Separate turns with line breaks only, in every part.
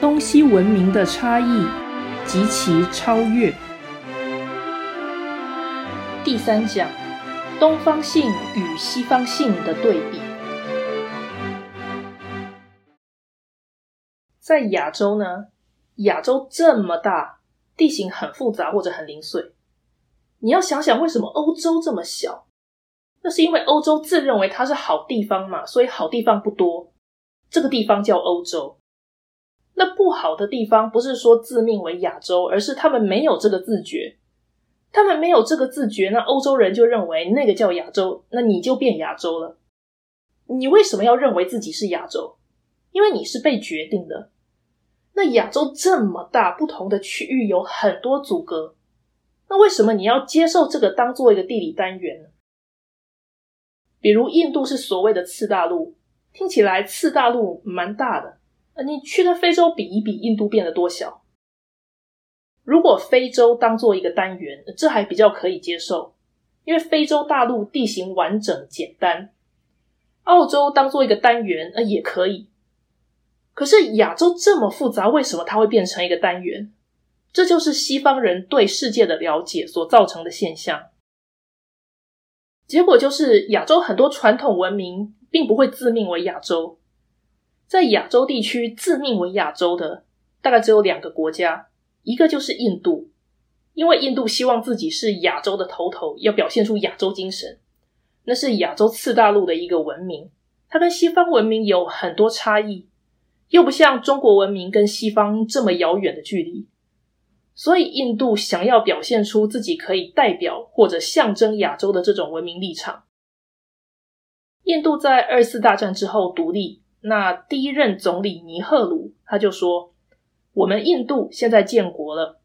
东西文明的差异及其超越。第三讲：东方性与西方性的对比。在亚洲呢，亚洲这么大，地形很复杂或者很零碎。你要想想，为什么欧洲这么小？那是因为欧洲自认为它是好地方嘛，所以好地方不多。这个地方叫欧洲。那不好的地方不是说自命为亚洲，而是他们没有这个自觉。他们没有这个自觉，那欧洲人就认为那个叫亚洲，那你就变亚洲了。你为什么要认为自己是亚洲？因为你是被决定的。那亚洲这么大，不同的区域有很多阻隔。那为什么你要接受这个当做一个地理单元呢？比如印度是所谓的次大陆，听起来次大陆蛮大的。你去跟非洲比一比，印度变得多小？如果非洲当做一个单元，这还比较可以接受，因为非洲大陆地形完整简单。澳洲当做一个单元，呃，也可以。可是亚洲这么复杂，为什么它会变成一个单元？这就是西方人对世界的了解所造成的现象。结果就是亚洲很多传统文明并不会自命为亚洲，在亚洲地区自命为亚洲的大概只有两个国家，一个就是印度，因为印度希望自己是亚洲的头头，要表现出亚洲精神，那是亚洲次大陆的一个文明，它跟西方文明有很多差异，又不像中国文明跟西方这么遥远的距离。所以，印度想要表现出自己可以代表或者象征亚洲的这种文明立场。印度在二次大战之后独立，那第一任总理尼赫鲁他就说：“我们印度现在建国了，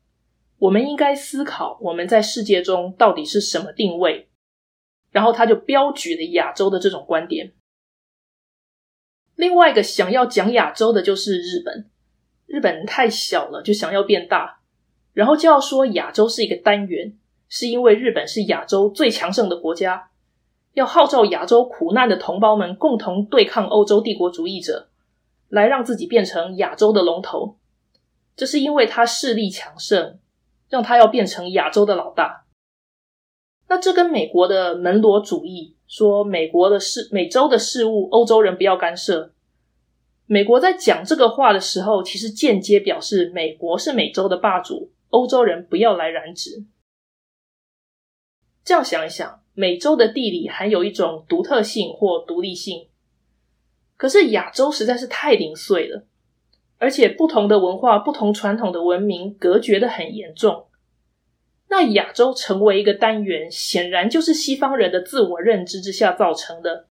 我们应该思考我们在世界中到底是什么定位。”然后他就标举了亚洲的这种观点。另外一个想要讲亚洲的就是日本，日本太小了，就想要变大。然后就要说亚洲是一个单元，是因为日本是亚洲最强盛的国家，要号召亚洲苦难的同胞们共同对抗欧洲帝国主义者，来让自己变成亚洲的龙头。这是因为他势力强盛，让他要变成亚洲的老大。那这跟美国的门罗主义说美国的事、美洲的事物，欧洲人不要干涉。美国在讲这个话的时候，其实间接表示美国是美洲的霸主。欧洲人不要来染指。这样想一想，美洲的地理含有一种独特性或独立性，可是亚洲实在是太零碎了，而且不同的文化、不同传统的文明隔绝的很严重。那亚洲成为一个单元，显然就是西方人的自我认知之下造成的，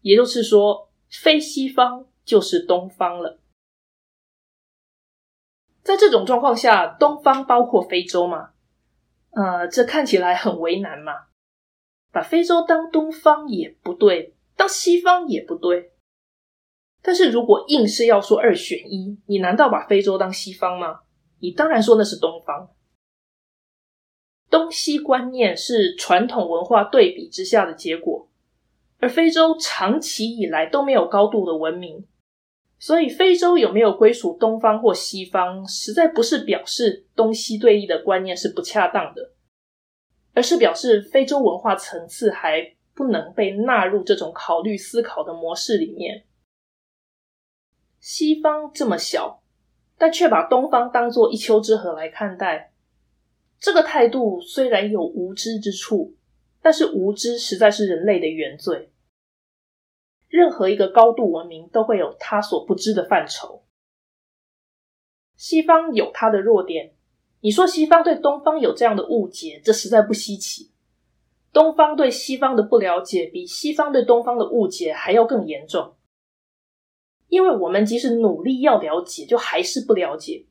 也就是说，非西方就是东方了。在这种状况下，东方包括非洲吗？呃，这看起来很为难嘛。把非洲当东方也不对，当西方也不对。但是如果硬是要说二选一，你难道把非洲当西方吗？你当然说那是东方。东西观念是传统文化对比之下的结果，而非洲长期以来都没有高度的文明。所以，非洲有没有归属东方或西方，实在不是表示东西对立的观念是不恰当的，而是表示非洲文化层次还不能被纳入这种考虑思考的模式里面。西方这么小，但却把东方当作一丘之貉来看待，这个态度虽然有无知之处，但是无知实在是人类的原罪。任何一个高度文明都会有他所不知的范畴。西方有它的弱点，你说西方对东方有这样的误解，这实在不稀奇。东方对西方的不了解，比西方对东方的误解还要更严重。因为我们即使努力要了解，就还是不了解。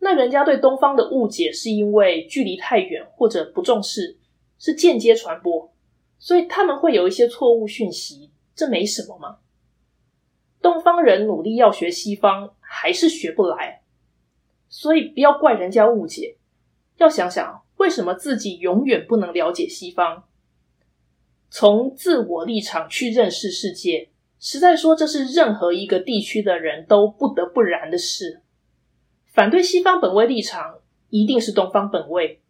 那人家对东方的误解，是因为距离太远或者不重视，是间接传播，所以他们会有一些错误讯息。这没什么吗？东方人努力要学西方，还是学不来，所以不要怪人家误解。要想想为什么自己永远不能了解西方，从自我立场去认识世界，实在说，这是任何一个地区的人都不得不然的事。反对西方本位立场，一定是东方本位。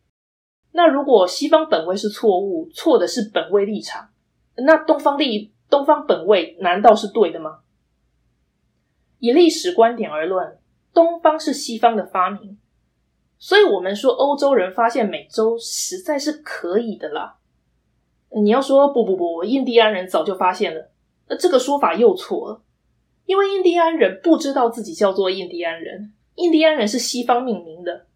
那如果西方本位是错误，错的是本位立场，那东方立东方本位难道是对的吗？以历史观点而论，东方是西方的发明，所以我们说欧洲人发现美洲实在是可以的啦。你要说不不不，印第安人早就发现了，那这个说法又错了，因为印第安人不知道自己叫做印第安人，印第安人是西方命名的。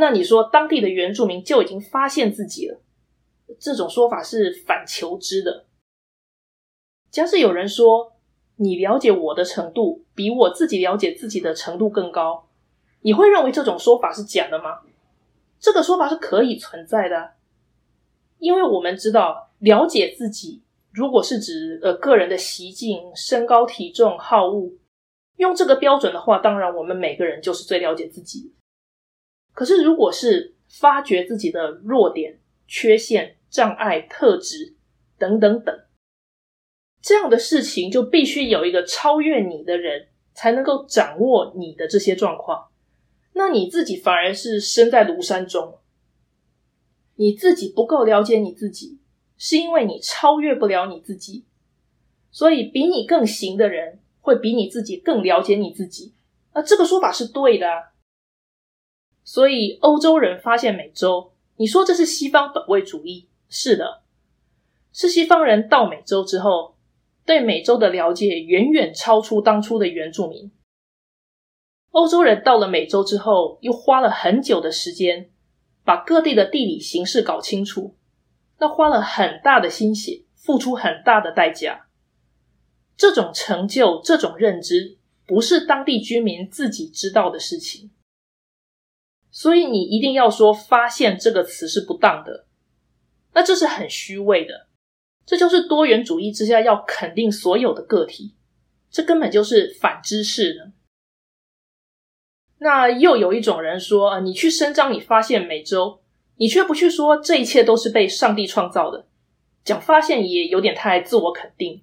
那你说当地的原住民就已经发现自己了，这种说法是反求知的。假使有人说你了解我的程度比我自己了解自己的程度更高，你会认为这种说法是假的吗？这个说法是可以存在的，因为我们知道了解自己，如果是指呃个人的习性、身高、体重、好恶，用这个标准的话，当然我们每个人就是最了解自己。可是，如果是发掘自己的弱点、缺陷、障碍、特质等等等，这样的事情就必须有一个超越你的人才能够掌握你的这些状况。那你自己反而是身在庐山中，你自己不够了解你自己，是因为你超越不了你自己，所以比你更行的人会比你自己更了解你自己。那，这个说法是对的。所以，欧洲人发现美洲，你说这是西方本位主义？是的，是西方人到美洲之后，对美洲的了解远远超出当初的原住民。欧洲人到了美洲之后，又花了很久的时间，把各地的地理形势搞清楚，那花了很大的心血，付出很大的代价。这种成就，这种认知，不是当地居民自己知道的事情。所以你一定要说“发现”这个词是不当的，那这是很虚伪的。这就是多元主义之下要肯定所有的个体，这根本就是反知识的。那又有一种人说：“啊，你去声张你发现美洲，你却不去说这一切都是被上帝创造的，讲发现也有点太自我肯定。”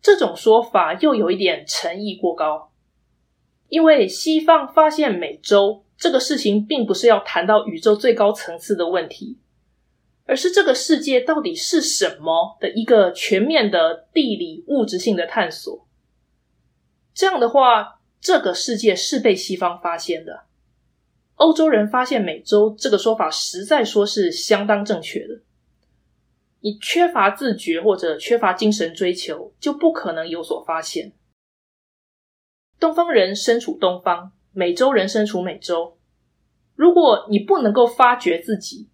这种说法又有一点诚意过高，因为西方发现美洲。这个事情并不是要谈到宇宙最高层次的问题，而是这个世界到底是什么的一个全面的地理物质性的探索。这样的话，这个世界是被西方发现的。欧洲人发现美洲这个说法，实在说是相当正确的。你缺乏自觉或者缺乏精神追求，就不可能有所发现。东方人身处东方。美洲人身处美洲，如果你不能够发掘自己，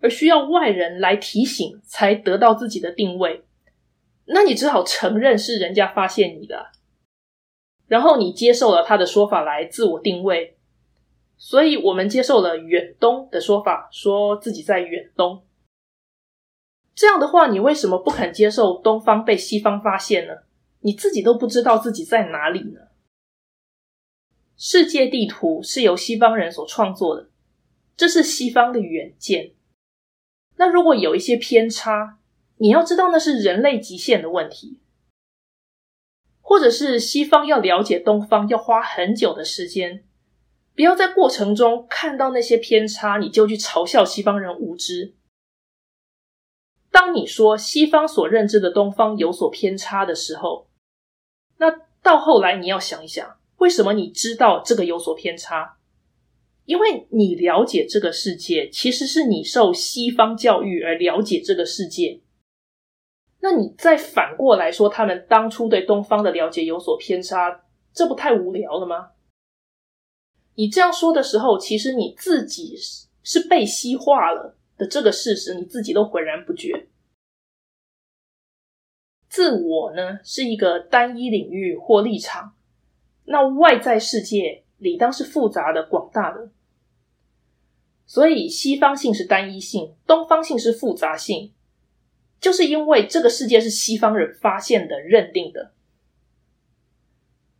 而需要外人来提醒才得到自己的定位，那你只好承认是人家发现你的，然后你接受了他的说法来自我定位。所以我们接受了远东的说法，说自己在远东。这样的话，你为什么不肯接受东方被西方发现呢？你自己都不知道自己在哪里呢？世界地图是由西方人所创作的，这是西方的远见。那如果有一些偏差，你要知道那是人类极限的问题，或者是西方要了解东方要花很久的时间。不要在过程中看到那些偏差，你就去嘲笑西方人无知。当你说西方所认知的东方有所偏差的时候，那到后来你要想一想。为什么你知道这个有所偏差？因为你了解这个世界，其实是你受西方教育而了解这个世界。那你再反过来说，他们当初对东方的了解有所偏差，这不太无聊了吗？你这样说的时候，其实你自己是被西化了的这个事实，你自己都浑然不觉。自我呢，是一个单一领域或立场。那外在世界理当是复杂的、广大的，所以西方性是单一性，东方性是复杂性，就是因为这个世界是西方人发现的、认定的。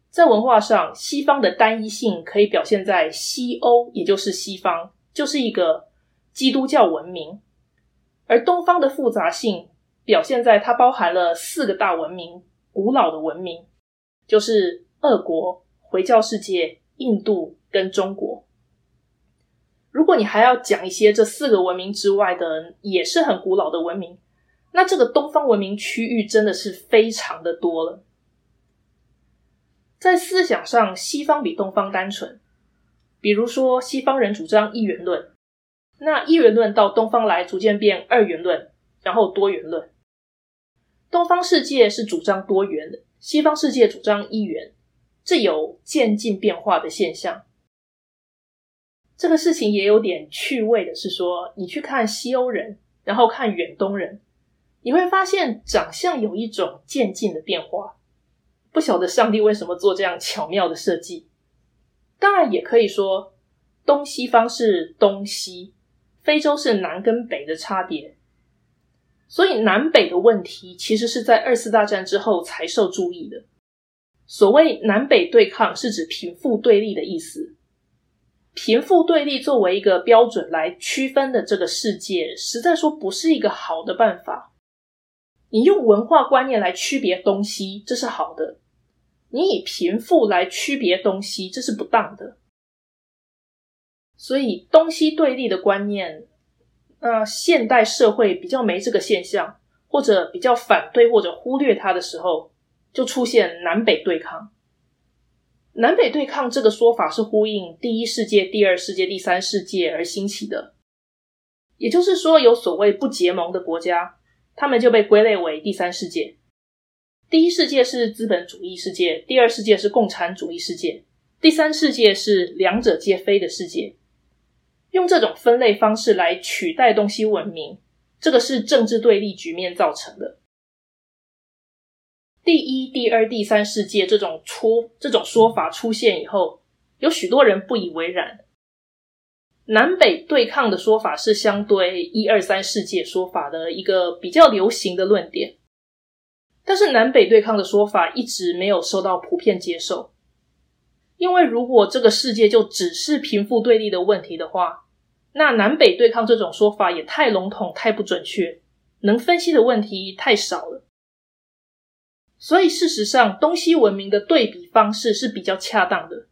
在文化上，西方的单一性可以表现在西欧，也就是西方，就是一个基督教文明；而东方的复杂性表现在它包含了四个大文明，古老的文明，就是俄国、回教世界、印度跟中国。如果你还要讲一些这四个文明之外的，也是很古老的文明，那这个东方文明区域真的是非常的多了。在思想上，西方比东方单纯。比如说，西方人主张一元论，那一元论到东方来，逐渐变二元论，然后多元论。东方世界是主张多元的，西方世界主张一元，这有渐进变化的现象。这个事情也有点趣味的是说，你去看西欧人，然后看远东人，你会发现长相有一种渐进的变化。不晓得上帝为什么做这样巧妙的设计。当然也可以说，东西方是东西，非洲是南跟北的差别。所以南北的问题其实是在二次大战之后才受注意的。所谓南北对抗，是指贫富对立的意思。贫富对立作为一个标准来区分的这个世界，实在说不是一个好的办法。你用文化观念来区别东西，这是好的。你以贫富来区别东西，这是不当的。所以东西对立的观念，那现代社会比较没这个现象，或者比较反对或者忽略它的时候，就出现南北对抗。南北对抗这个说法是呼应第一世界、第二世界、第三世界而兴起的，也就是说，有所谓不结盟的国家，他们就被归类为第三世界。第一世界是资本主义世界，第二世界是共产主义世界，第三世界是两者皆非的世界。用这种分类方式来取代东西文明，这个是政治对立局面造成的。第一、第二、第三世界这种出这种说法出现以后，有许多人不以为然。南北对抗的说法是相对一二三世界说法的一个比较流行的论点。但是南北对抗的说法一直没有受到普遍接受，因为如果这个世界就只是贫富对立的问题的话，那南北对抗这种说法也太笼统、太不准确，能分析的问题太少了。所以事实上，东西文明的对比方式是比较恰当的。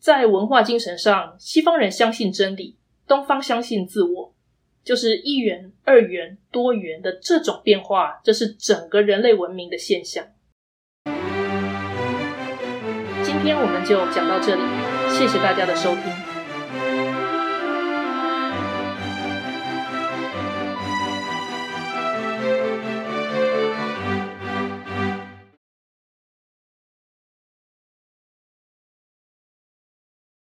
在文化精神上，西方人相信真理，东方相信自我。就是一元、二元、多元的这种变化，这是整个人类文明的现象。今天我们就讲到这里，谢谢大家的收听。